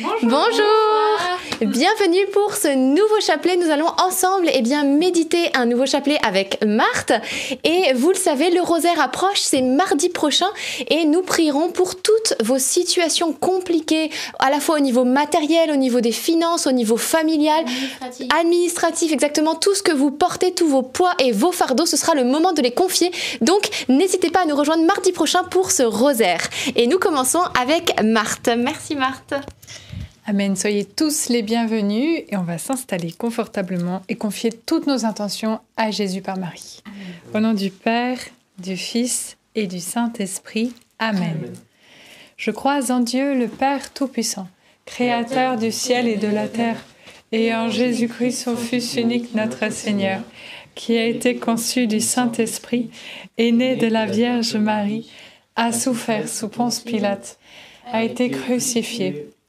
Bonjour. Bienvenue pour ce nouveau chapelet. Nous allons ensemble eh bien, méditer un nouveau chapelet avec Marthe. Et vous le savez, le rosaire approche, c'est mardi prochain. Et nous prierons pour toutes vos situations compliquées, à la fois au niveau matériel, au niveau des finances, au niveau familial, Administratif. administratif, exactement tout ce que vous portez, tous vos poids et vos fardeaux. Ce sera le moment de les confier. Donc, n'hésitez pas à nous rejoindre mardi prochain pour ce rosaire. Et nous commençons avec Marthe. Merci Marthe. Amen. Soyez tous les bienvenus et on va s'installer confortablement et confier toutes nos intentions à Jésus par Marie. Au nom du Père, du Fils et du Saint-Esprit. Amen. Je crois en Dieu, le Père Tout-Puissant, Créateur du ciel et de la terre, et en Jésus-Christ, son Fils unique, notre Seigneur, qui a été conçu du Saint-Esprit, est né de la Vierge Marie, a souffert sous Ponce Pilate, a été crucifié,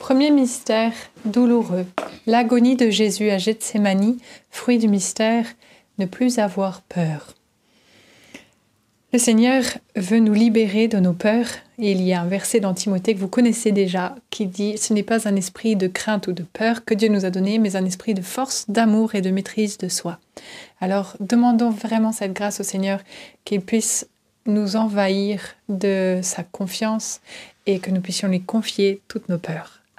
Premier mystère douloureux, l'agonie de Jésus à Gethsémanie, fruit du mystère, ne plus avoir peur. Le Seigneur veut nous libérer de nos peurs, il y a un verset dans Timothée que vous connaissez déjà qui dit Ce n'est pas un esprit de crainte ou de peur que Dieu nous a donné, mais un esprit de force, d'amour et de maîtrise de soi. Alors demandons vraiment cette grâce au Seigneur qu'il puisse nous envahir de sa confiance et que nous puissions lui confier toutes nos peurs.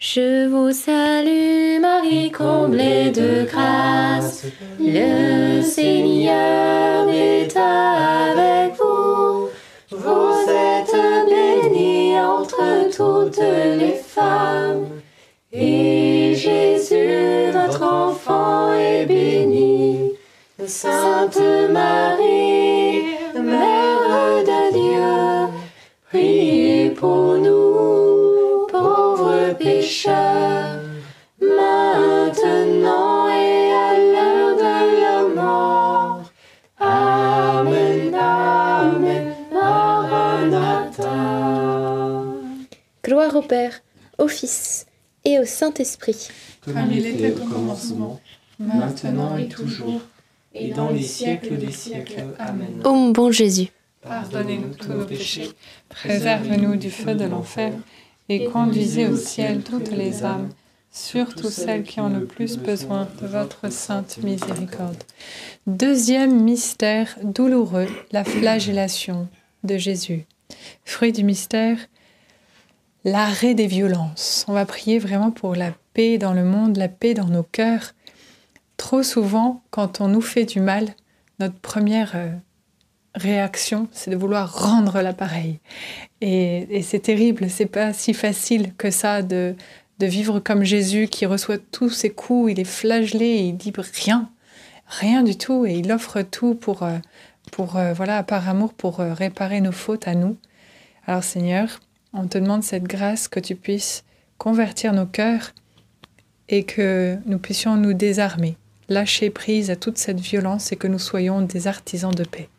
Je vous salue Marie, comblée de grâce. Le Seigneur est avec vous. Vous êtes bénie entre toutes les femmes. Et Jésus, votre enfant, est béni. Sainte Marie, Mère pécheurs, maintenant et à l'heure de la mort. Amen, Amen, Maranatha. Gloire au Père, au Fils et au Saint-Esprit. Comme il était au commencement, maintenant et toujours, et dans les siècles des siècles. Amen. Ô mon bon Jésus, Pardonnez-nous tous nos péchés, Préserve-nous du feu de l'enfer et conduisez au ciel toutes les âmes, surtout celles qui ont le plus besoin de votre sainte miséricorde. Deuxième mystère douloureux, la flagellation de Jésus. Fruit du mystère, l'arrêt des violences. On va prier vraiment pour la paix dans le monde, la paix dans nos cœurs. Trop souvent, quand on nous fait du mal, notre première euh, réaction, c'est de vouloir rendre l'appareil. Et, c'est terrible, c'est pas si facile que ça de, de vivre comme Jésus qui reçoit tous ses coups, il est flagellé et il dit rien, rien du tout, et il offre tout pour, euh, pour euh, voilà, par amour, pour euh, réparer nos fautes à nous. Alors Seigneur, on te demande cette grâce que tu puisses convertir nos cœurs et que nous puissions nous désarmer, lâcher prise à toute cette violence et que nous soyons des artisans de paix.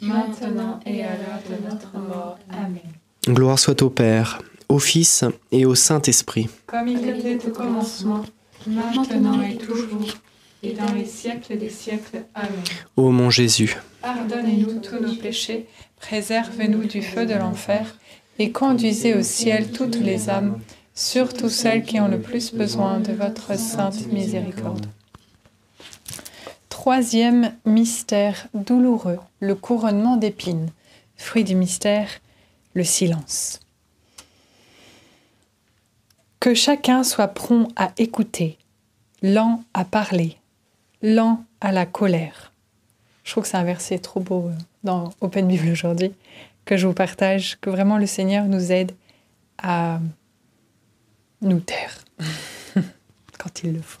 maintenant et à l'heure de notre mort. Amen. Gloire soit au Père, au Fils et au Saint-Esprit. Comme il était au commencement, maintenant et toujours, et dans les siècles des siècles. Amen. Ô mon Jésus, Pardonnez-nous tous nos péchés, préservez-nous du feu de l'enfer, et conduisez au ciel toutes les âmes, surtout celles qui ont le plus besoin de votre sainte miséricorde. Troisième mystère douloureux, le couronnement d'épines. Fruit du mystère, le silence. Que chacun soit prompt à écouter, lent à parler, lent à la colère. Je trouve que c'est un verset trop beau euh, dans Open Bible aujourd'hui que je vous partage, que vraiment le Seigneur nous aide à nous taire quand il le faut.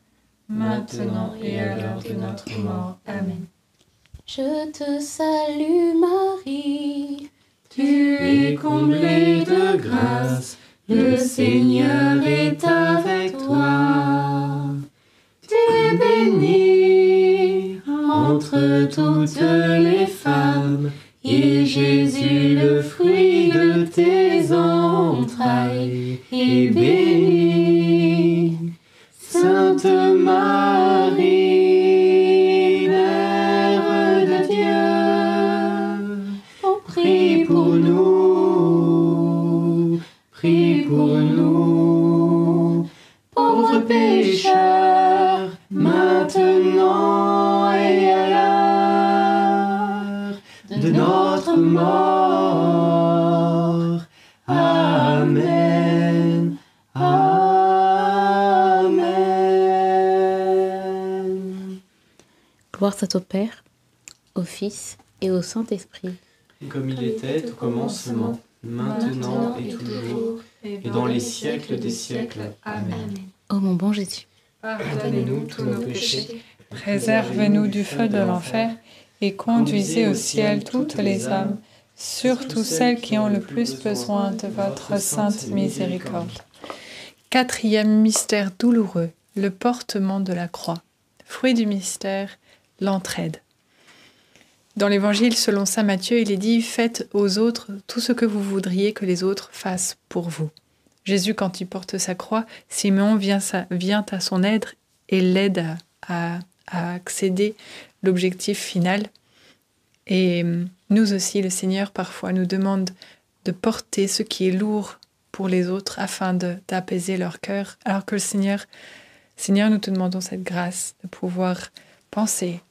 maintenant et à l'heure de notre mort. Amen. Je te salue Marie, Tu es comblée de grâce, le Seigneur est avec toi. Tu es bénie entre toutes les femmes, et Jésus, le fruit de tes entrailles, est béni. Gloire soit au Père, au Fils et au Saint-Esprit. Comme il était au commencement, maintenant et toujours, et dans les siècles des siècles. Amen. Ô mon bon Jésus, Pardonnez-nous tous nos péchés, Préserve-nous du feu de l'enfer et conduisez au ciel toutes les âmes, surtout celles qui ont le plus besoin de votre sainte miséricorde. Quatrième mystère douloureux, le portement de la croix. Fruit du mystère, l'entraide. Dans l'évangile selon saint Matthieu, il est dit Faites aux autres tout ce que vous voudriez que les autres fassent pour vous. Jésus, quand il porte sa croix, Simeon vient, à son aide et l'aide à, à- à accéder l'objectif final. Et hum, nous aussi, le Seigneur parfois nous demande de porter ce qui est lourd pour les autres afin d'apaiser leur cœur, alors que le Seigneur, Seigneur, nous te demandons cette grâce de pouvoir penser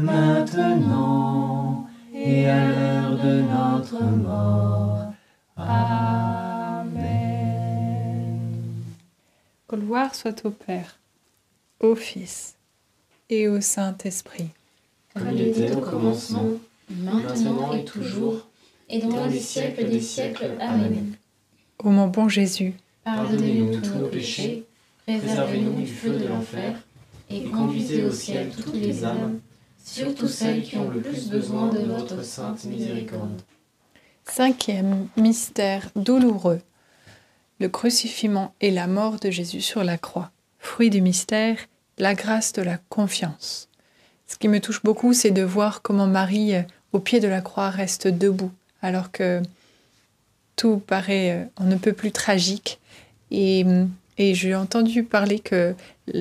maintenant et à l'heure de notre mort. Amen. gloire soit au Père, au Fils et au Saint-Esprit. Comme il était au commencement, maintenant et toujours, et dans les siècles des siècles. Amen. Ô mon bon Jésus, Pardonnez-nous tous nos péchés, préservez-nous du feu de l'enfer, et conduisez au ciel toutes les âmes, surtout celles qui ont le plus besoin de votre sainte miséricorde. cinquième mystère douloureux, le crucifixion et la mort de Jésus sur la croix. Fruit du mystère, la grâce de la confiance. Ce qui me touche beaucoup, c'est de voir comment Marie, euh, au pied de la croix, reste debout, alors que tout paraît, euh, on ne peut plus tragique. Et, et j'ai entendu parler que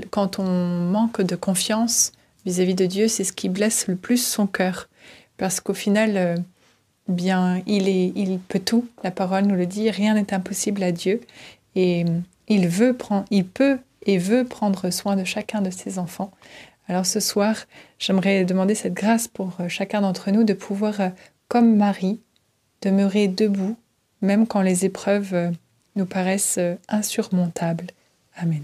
quand on manque de confiance vis-à-vis de Dieu, c'est ce qui blesse le plus son cœur. Parce qu'au final, euh, bien, il, est, il peut tout, la parole nous le dit, rien n'est impossible à Dieu. Et il veut prendre, il peut et veut prendre soin de chacun de ses enfants. Alors ce soir, j'aimerais demander cette grâce pour euh, chacun d'entre nous de pouvoir, euh, comme Marie, demeurer debout, même quand les épreuves euh, nous paraissent euh, insurmontables. Amen.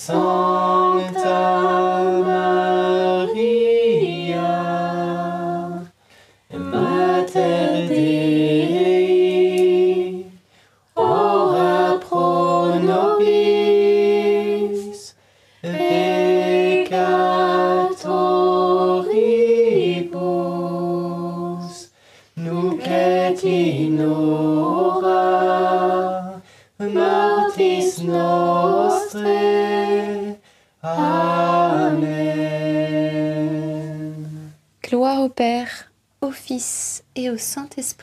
Sancta Maria,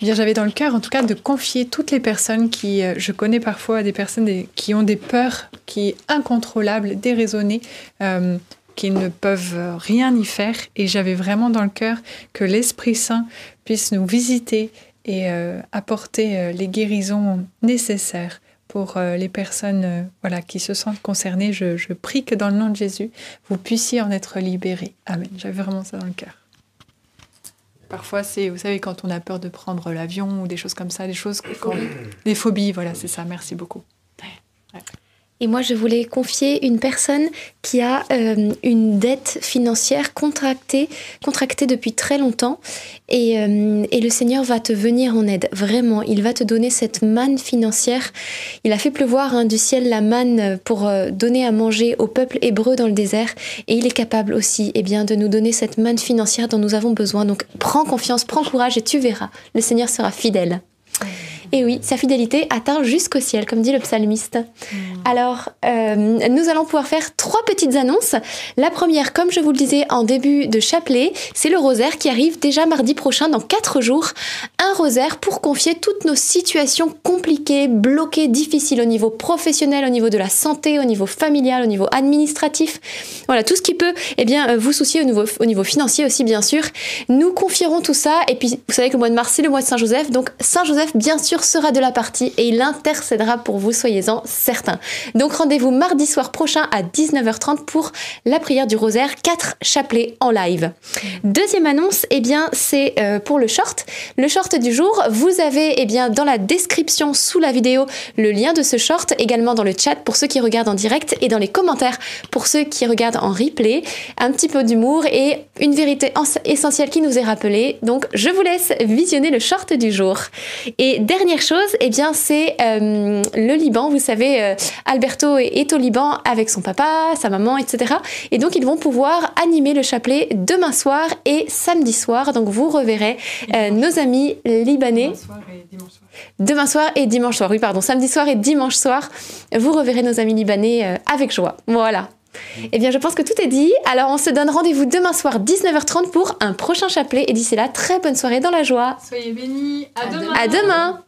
J'avais dans le cœur, en tout cas, de confier toutes les personnes qui, euh, je connais parfois des personnes qui ont des peurs qui incontrôlables, déraisonnées, euh, qui ne peuvent euh, rien y faire. Et j'avais vraiment dans le cœur que l'Esprit Saint puisse nous visiter et apporter les guérisons nécessaires pour les personnes voilà, qui se sentent concernées. Je, je prie que dans le nom de Jésus, vous puissiez en être libérés. Amen. J'avais vraiment ça dans le cœur. Parfois, c'est, vous savez, quand on a peur de prendre l'avion ou des choses comme ça, des choses, quand- des phobies, voilà, c'est ça. Merci beaucoup. Et moi, je voulais confier une personne qui a euh, une dette financière contractée, contractée depuis très longtemps. Et, euh, et le Seigneur va te venir en aide, vraiment. Il va te donner cette manne financière. Il a fait pleuvoir hein, du ciel la manne pour euh, donner à manger au peuple hébreu dans le désert. Et il est capable aussi eh bien, de nous donner cette manne financière dont nous avons besoin. Donc prends confiance, prends courage et tu verras. Le Seigneur sera fidèle. Et oui, sa fidélité atteint jusqu'au ciel, comme dit le psalmiste. Alors, euh, nous allons pouvoir faire trois petites annonces. La première, comme je vous le disais en début de chapelet, c'est le rosaire qui arrive déjà mardi prochain, dans quatre jours. Un rosaire pour confier toutes nos situations compliquées, bloquées, difficiles au niveau professionnel, au niveau de la santé, au niveau familial, au niveau administratif. Voilà, tout ce qui peut eh bien, euh, vous soucier au niveau, au niveau financier aussi, bien sûr. Nous confierons tout ça. Et puis, vous savez que le mois de mars, c'est le mois de Saint-Joseph. Donc, Saint-Joseph, bien sûr, sera de la partie et il intercédera pour vous, soyez-en certains. Donc rendez-vous mardi soir prochain à 19h30 pour la prière du rosaire, 4 chapelets en live. Deuxième annonce, eh bien c'est euh, pour le short. Le short du jour, vous avez eh bien dans la description sous la vidéo le lien de ce short, également dans le chat pour ceux qui regardent en direct et dans les commentaires pour ceux qui regardent en replay. Un petit peu d'humour et une vérité essentielle qui nous est rappelée. Donc je vous laisse visionner le short du jour. Et dernière chose, eh bien c'est euh, le Liban. Vous savez, euh, Alberto est au Liban avec son papa, sa maman, etc. Et donc ils vont pouvoir animer le chapelet demain soir et samedi soir. Donc vous reverrez euh, nos amis libanais. Demain soir et dimanche soir. Demain soir et dimanche soir, oui pardon, samedi soir et dimanche soir, vous reverrez nos amis libanais avec joie. Voilà. Eh bien, je pense que tout est dit. Alors, on se donne rendez-vous demain soir, 19h30, pour un prochain chapelet. Et d'ici là, très bonne soirée dans la joie. Soyez bénis. À, demain. À demain.